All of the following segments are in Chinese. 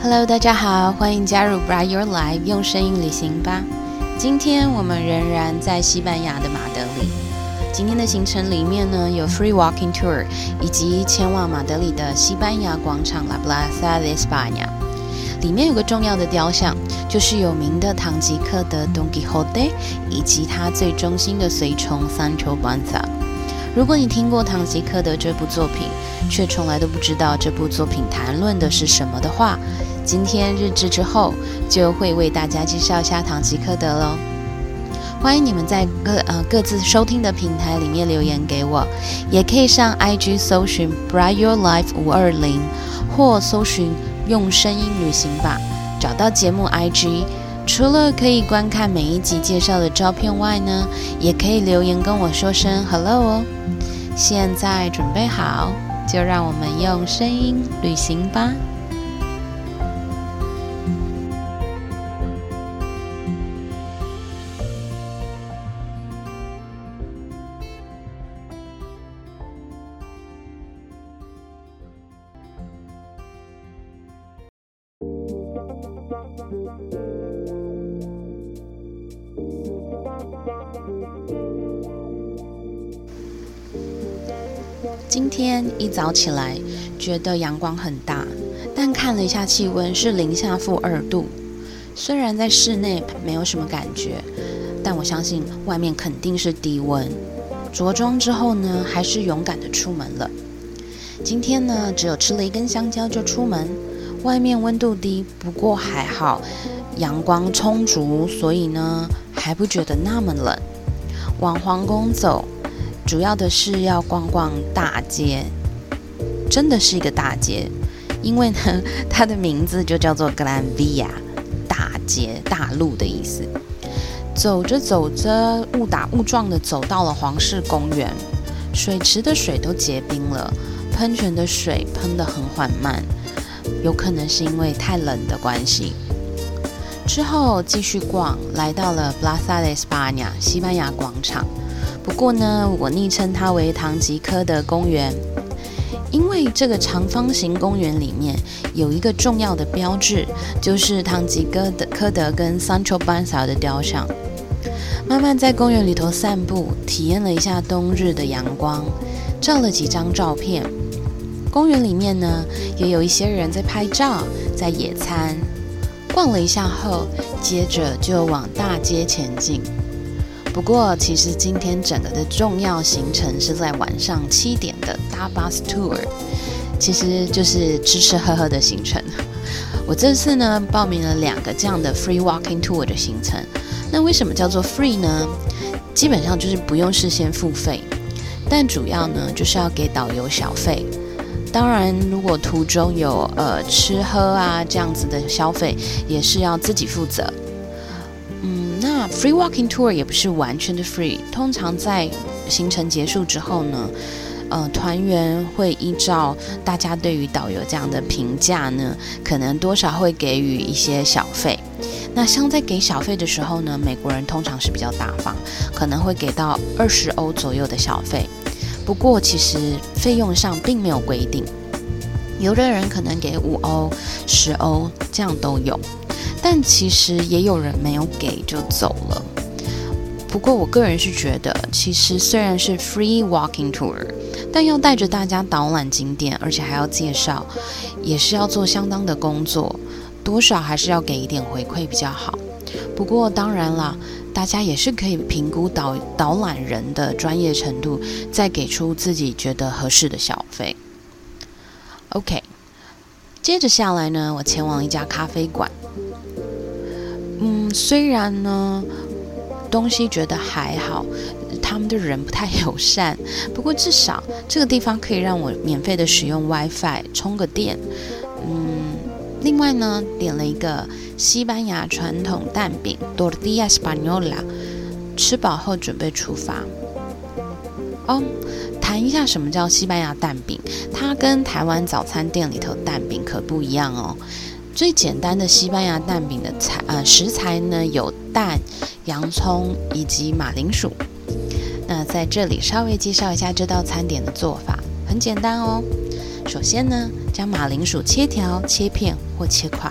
Hello，大家好，欢迎加入 Bright Your Life，用声音旅行吧。今天我们仍然在西班牙的马德里。今天的行程里面呢，有 Free Walking Tour，以及前往马德里的西班牙广场 La Plaza de España。里面有个重要的雕像，就是有名的堂吉诃德 Don Quixote，以及他最忠心的随从 Sancho Panza。如果你听过《堂吉诃德》这部作品，却从来都不知道这部作品谈论的是什么的话，今天日志之后就会为大家介绍一下《堂吉诃德》喽。欢迎你们在各呃各自收听的平台里面留言给我，也可以上 IG 搜寻 Bright Your Life 五二零，或搜寻用声音旅行吧，找到节目 IG。除了可以观看每一集介绍的照片外呢，也可以留言跟我说声 hello 哦。现在准备好，就让我们用声音旅行吧。今天一早起来，觉得阳光很大，但看了一下气温是零下负二度。虽然在室内没有什么感觉，但我相信外面肯定是低温。着装之后呢，还是勇敢的出门了。今天呢，只有吃了一根香蕉就出门。外面温度低，不过还好，阳光充足，所以呢，还不觉得那么冷。往皇宫走。主要的是要逛逛大街，真的是一个大街，因为呢，它的名字就叫做 Gran Via，大街、大路的意思。走着走着，误打误撞的走到了皇室公园，水池的水都结冰了，喷泉的水喷得很缓慢，有可能是因为太冷的关系。之后继续逛，来到了 Plaza de España，西班牙广场。不过呢，我昵称它为唐吉诃德公园，因为这个长方形公园里面有一个重要的标志，就是唐吉诃德科德跟 Sancho Panza 的雕像。慢慢在公园里头散步，体验了一下冬日的阳光，照了几张照片。公园里面呢，也有一些人在拍照，在野餐。逛了一下后，接着就往大街前进。不过，其实今天整个的重要行程是在晚上七点的大 Bus Tour，其实就是吃吃喝喝的行程。我这次呢报名了两个这样的 Free Walking Tour 的行程。那为什么叫做 Free 呢？基本上就是不用事先付费，但主要呢就是要给导游小费。当然，如果途中有呃吃喝啊这样子的消费，也是要自己负责。Free walking tour 也不是完全的 free，通常在行程结束之后呢，呃，团员会依照大家对于导游这样的评价呢，可能多少会给予一些小费。那像在给小费的时候呢，美国人通常是比较大方，可能会给到二十欧左右的小费。不过其实费用上并没有规定，有的人可能给五欧、十欧，这样都有。但其实也有人没有给就走了。不过我个人是觉得，其实虽然是 free walking tour，但要带着大家导览景点，而且还要介绍，也是要做相当的工作，多少还是要给一点回馈比较好。不过当然啦，大家也是可以评估导导览人的专业程度，再给出自己觉得合适的小费。OK，接着下来呢，我前往一家咖啡馆。嗯，虽然呢，东西觉得还好，他们的人不太友善，不过至少这个地方可以让我免费的使用 WiFi 充个电。嗯，另外呢，点了一个西班牙传统蛋饼 Tortilla Española，吃饱后准备出发。哦，谈一下什么叫西班牙蛋饼，它跟台湾早餐店里头蛋饼可不一样哦。最简单的西班牙蛋饼的材呃食材呢有蛋、洋葱以及马铃薯。那在这里稍微介绍一下这道餐点的做法，很简单哦。首先呢，将马铃薯切条、切片或切块，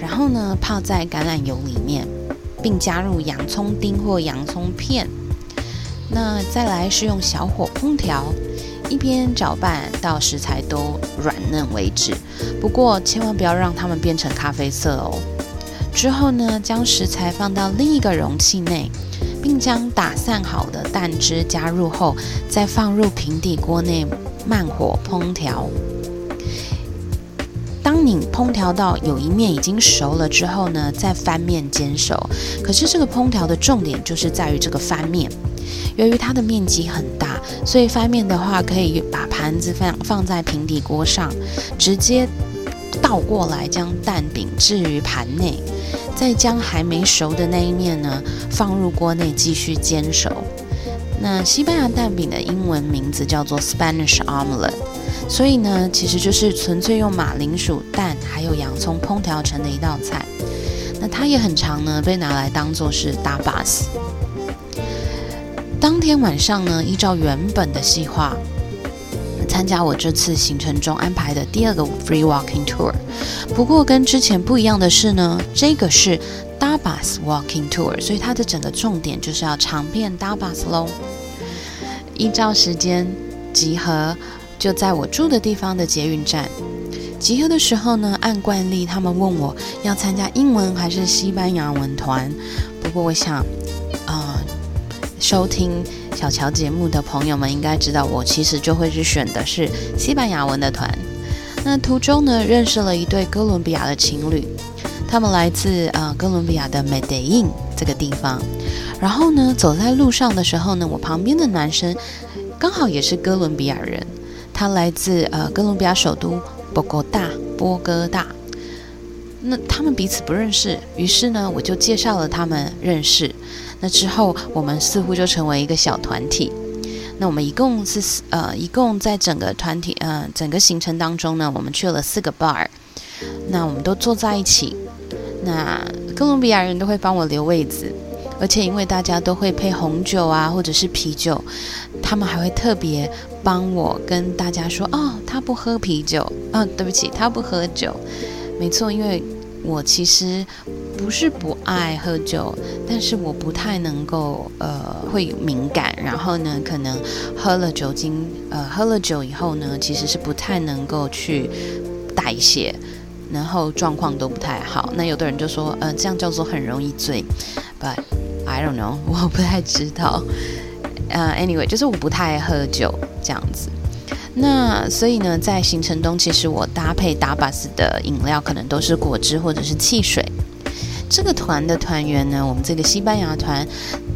然后呢泡在橄榄油里面，并加入洋葱丁或洋葱片。那再来是用小火烹调，一边搅拌到食材都软嫩为止。不过千万不要让它们变成咖啡色哦。之后呢，将食材放到另一个容器内，并将打散好的蛋汁加入后，再放入平底锅内慢火烹调。当你烹调到有一面已经熟了之后呢，再翻面煎熟。可是这个烹调的重点就是在于这个翻面。由于它的面积很大，所以翻面的话可以把盘子放放在平底锅上，直接倒过来将蛋饼置于盘内，再将还没熟的那一面呢放入锅内继续煎熟。那西班牙蛋饼的英文名字叫做 Spanish Omelette，所以呢其实就是纯粹用马铃薯、蛋还有洋葱烹调成的一道菜。那它也很常呢被拿来当做是 tapas。当天晚上呢，依照原本的计划，参加我这次行程中安排的第二个 free walking tour。不过跟之前不一样的是呢，这个是 Dabas walking tour，所以它的整个重点就是要尝遍 Dabas 喽。依照时间集合，就在我住的地方的捷运站。集合的时候呢，按惯例他们问我要参加英文还是西班牙文团。不过我想。啊收听小乔节目的朋友们应该知道，我其实就会是选的是西班牙文的团。那途中呢，认识了一对哥伦比亚的情侣，他们来自呃哥伦比亚的 Medellin 这个地方。然后呢，走在路上的时候呢，我旁边的男生刚好也是哥伦比亚人，他来自呃哥伦比亚首都波哥大，波哥大。那他们彼此不认识，于是呢，我就介绍了他们认识。那之后，我们似乎就成为一个小团体。那我们一共是呃，一共在整个团体呃整个行程当中呢，我们去了四个 bar。那我们都坐在一起。那哥伦比亚人都会帮我留位子，而且因为大家都会配红酒啊，或者是啤酒，他们还会特别帮我跟大家说：“哦，他不喝啤酒。”啊，对不起，他不喝酒。没错，因为我其实。不是不爱喝酒，但是我不太能够呃会敏感，然后呢，可能喝了酒精呃喝了酒以后呢，其实是不太能够去代谢，然后状况都不太好。那有的人就说，呃，这样叫做很容易醉，But I don't know，我不太知道。呃，anyway，就是我不太爱喝酒这样子。那所以呢，在行程中，其实我搭配达巴斯的饮料可能都是果汁或者是汽水。这个团的团员呢，我们这个西班牙团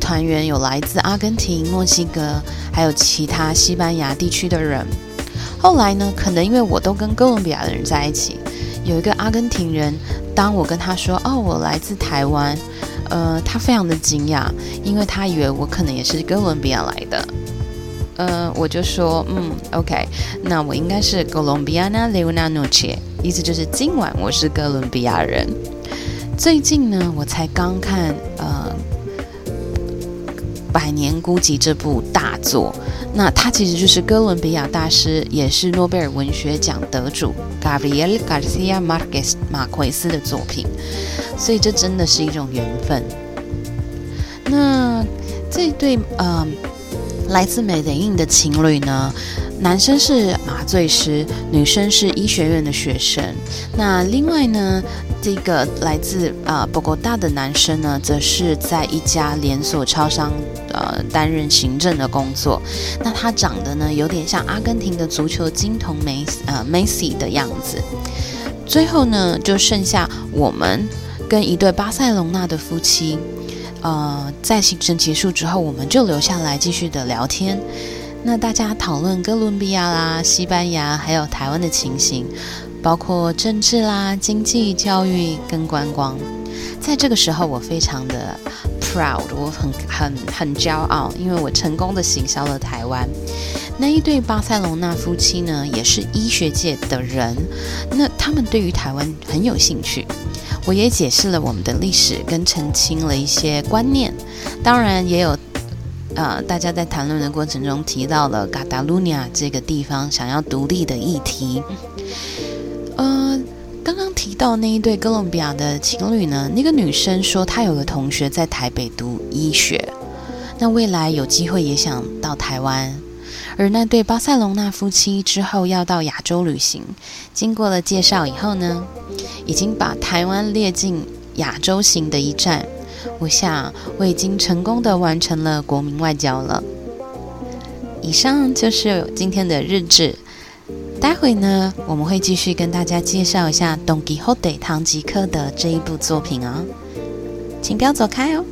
团员有来自阿根廷、墨西哥，还有其他西班牙地区的人。后来呢，可能因为我都跟哥伦比亚的人在一起，有一个阿根廷人，当我跟他说：“哦，我来自台湾。”呃，他非常的惊讶，因为他以为我可能也是哥伦比亚来的。呃，我就说：“嗯，OK，那我应该是 Colombiana de una noche，意思就是今晚我是哥伦比亚人。”最近呢，我才刚看呃《百年孤寂》这部大作，那它其实就是哥伦比亚大师，也是诺贝尔文学奖得主 Gabriel Garcia Marquez 马奎斯的作品，所以这真的是一种缘分。那这对呃来自美德印的情侣呢，男生是麻醉师，女生是医学院的学生。那另外呢？这个来自啊波哥大的男生呢，则是在一家连锁超商呃担任行政的工作。那他长得呢，有点像阿根廷的足球金童梅呃梅西的样子。最后呢，就剩下我们跟一对巴塞隆纳的夫妻。呃，在行程结束之后，我们就留下来继续的聊天。那大家讨论哥伦比亚啦、西班牙还有台湾的情形。包括政治啦、经济、教育跟观光，在这个时候我非常的 proud，我很很很骄傲，因为我成功的行销了台湾。那一对巴塞隆纳夫妻呢，也是医学界的人，那他们对于台湾很有兴趣。我也解释了我们的历史，跟澄清了一些观念，当然也有呃，大家在谈论的过程中提到了嘎达卢尼亚这个地方想要独立的议题。呃，刚刚提到那一对哥伦比亚的情侣呢，那个女生说她有个同学在台北读医学，那未来有机会也想到台湾。而那对巴塞隆纳夫妻之后要到亚洲旅行，经过了介绍以后呢，已经把台湾列进亚洲行的一站。我想我已经成功的完成了国民外交了。以上就是今天的日志。待会呢，我们会继续跟大家介绍一下《Don Quixote》唐吉诃德这一部作品哦，请不要走开哦。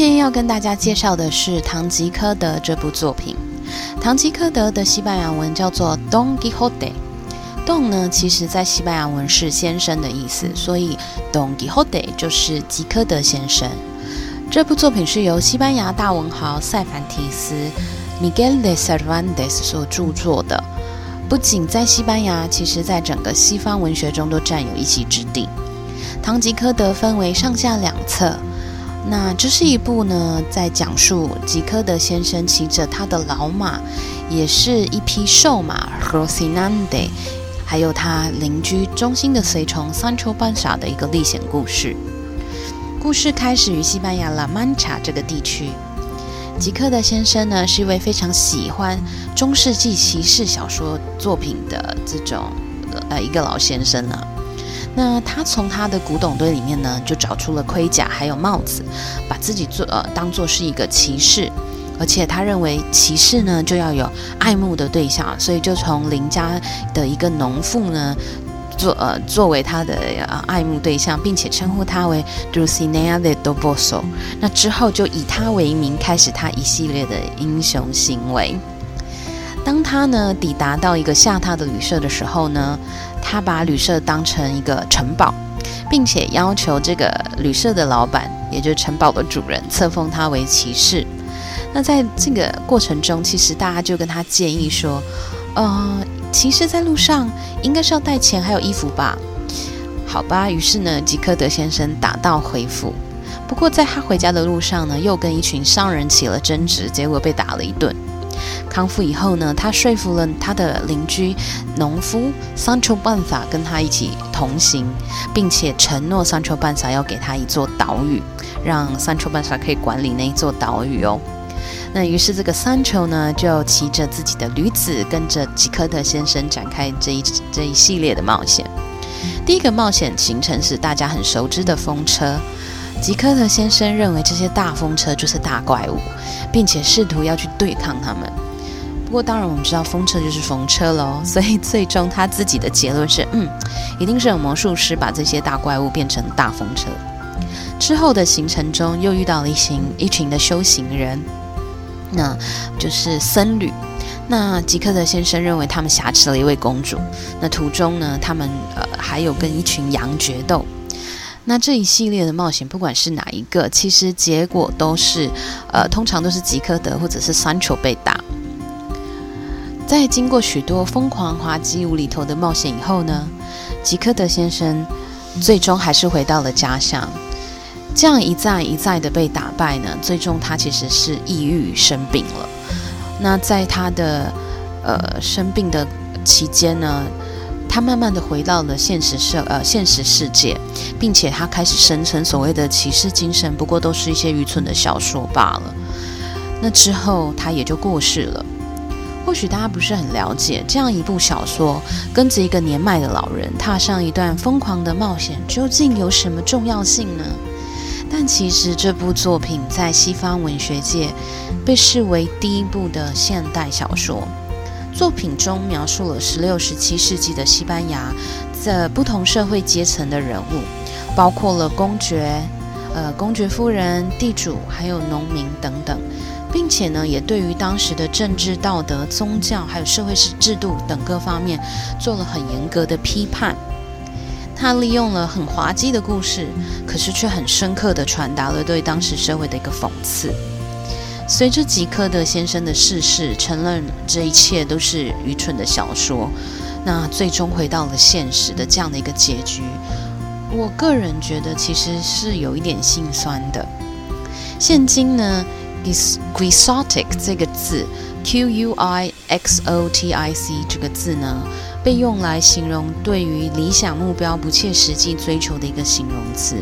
今天要跟大家介绍的是《堂吉诃德》这部作品。《堂吉诃德》的西班牙文叫做 Don Quixote。Don 呢，其实在西班牙文是先生的意思，所以 Don Quixote 就是吉科德先生。这部作品是由西班牙大文豪塞凡提斯 Miguel de Cervantes 所著作的。不仅在西班牙，其实在整个西方文学中都占有一席之地。《堂吉诃德》分为上下两册。那这是一部呢，在讲述吉科德先生骑着他的老马，也是一匹瘦马 Rosinante，还有他邻居忠心的随从 Sancho Panza 的一个历险故事。故事开始于西班牙拉曼查这个地区。吉科德先生呢，是一位非常喜欢中世纪骑士小说作品的这种呃一个老先生呢。那他从他的古董堆里面呢，就找出了盔甲还有帽子，把自己做呃当做是一个骑士，而且他认为骑士呢就要有爱慕的对象，所以就从邻家的一个农妇呢作呃作为他的呃爱慕对象，并且称呼他为 Dulcinea de Toboso。那之后就以他为名，开始他一系列的英雄行为。当他呢抵达到一个下榻的旅社的时候呢，他把旅社当成一个城堡，并且要求这个旅社的老板，也就是城堡的主人，册封他为骑士。那在这个过程中，其实大家就跟他建议说，呃，骑士在路上应该是要带钱还有衣服吧？好吧，于是呢，吉克德先生打道回府。不过在他回家的路上呢，又跟一群商人起了争执，结果被打了一顿。康复以后呢，他说服了他的邻居农夫桑丘半撒跟他一起同行，并且承诺桑丘半撒要给他一座岛屿，让桑丘半撒可以管理那一座岛屿哦。那于是这个桑丘呢，就骑着自己的驴子，跟着吉科特先生展开这一这一系列的冒险。第一个冒险行程是大家很熟知的风车。吉科特先生认为这些大风车就是大怪物，并且试图要去对抗他们。不过，当然我们知道风车就是风车喽，所以最终他自己的结论是：嗯，一定是有魔术师把这些大怪物变成大风车。之后的行程中，又遇到了一行一群的修行人，那就是僧侣。那吉克特先生认为他们挟持了一位公主。那途中呢，他们呃还有跟一群羊决斗。那这一系列的冒险，不管是哪一个，其实结果都是，呃，通常都是吉科德或者是三球被打。在经过许多疯狂滑稽无厘头的冒险以后呢，吉科德先生最终还是回到了家乡。这样一再一再的被打败呢，最终他其实是抑郁生病了。那在他的呃生病的期间呢？他慢慢的回到了现实社呃现实世界，并且他开始声称所谓的骑士精神不过都是一些愚蠢的小说罢了。那之后他也就过世了。或许大家不是很了解，这样一部小说跟着一个年迈的老人踏上一段疯狂的冒险，究竟有什么重要性呢？但其实这部作品在西方文学界被视为第一部的现代小说。作品中描述了十六、十七世纪的西班牙的不同社会阶层的人物，包括了公爵、呃公爵夫人、地主，还有农民等等，并且呢，也对于当时的政治、道德、宗教，还有社会制度等各方面做了很严格的批判。他利用了很滑稽的故事，可是却很深刻的传达了对当时社会的一个讽刺。随着吉科德先生的逝世，承认这一切都是愚蠢的小说，那最终回到了现实的这样的一个结局，我个人觉得其实是有一点心酸的。现今呢，quixotic 这个字，q u i xotic 这个字呢。被用来形容对于理想目标不切实际追求的一个形容词。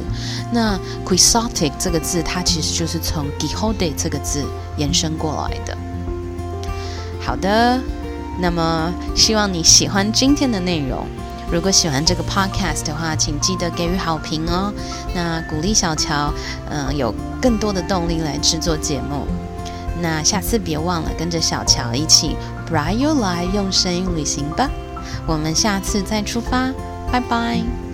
那 quixotic 这个字，它其实就是从 Quixote 这个字延伸过来的。好的，那么希望你喜欢今天的内容。如果喜欢这个 podcast 的话，请记得给予好评哦。那鼓励小乔，嗯，有更多的动力来制作节目。那下次别忘了跟着小乔一起 Bring Your Life 用声音旅行吧。我们下次再出发，拜拜。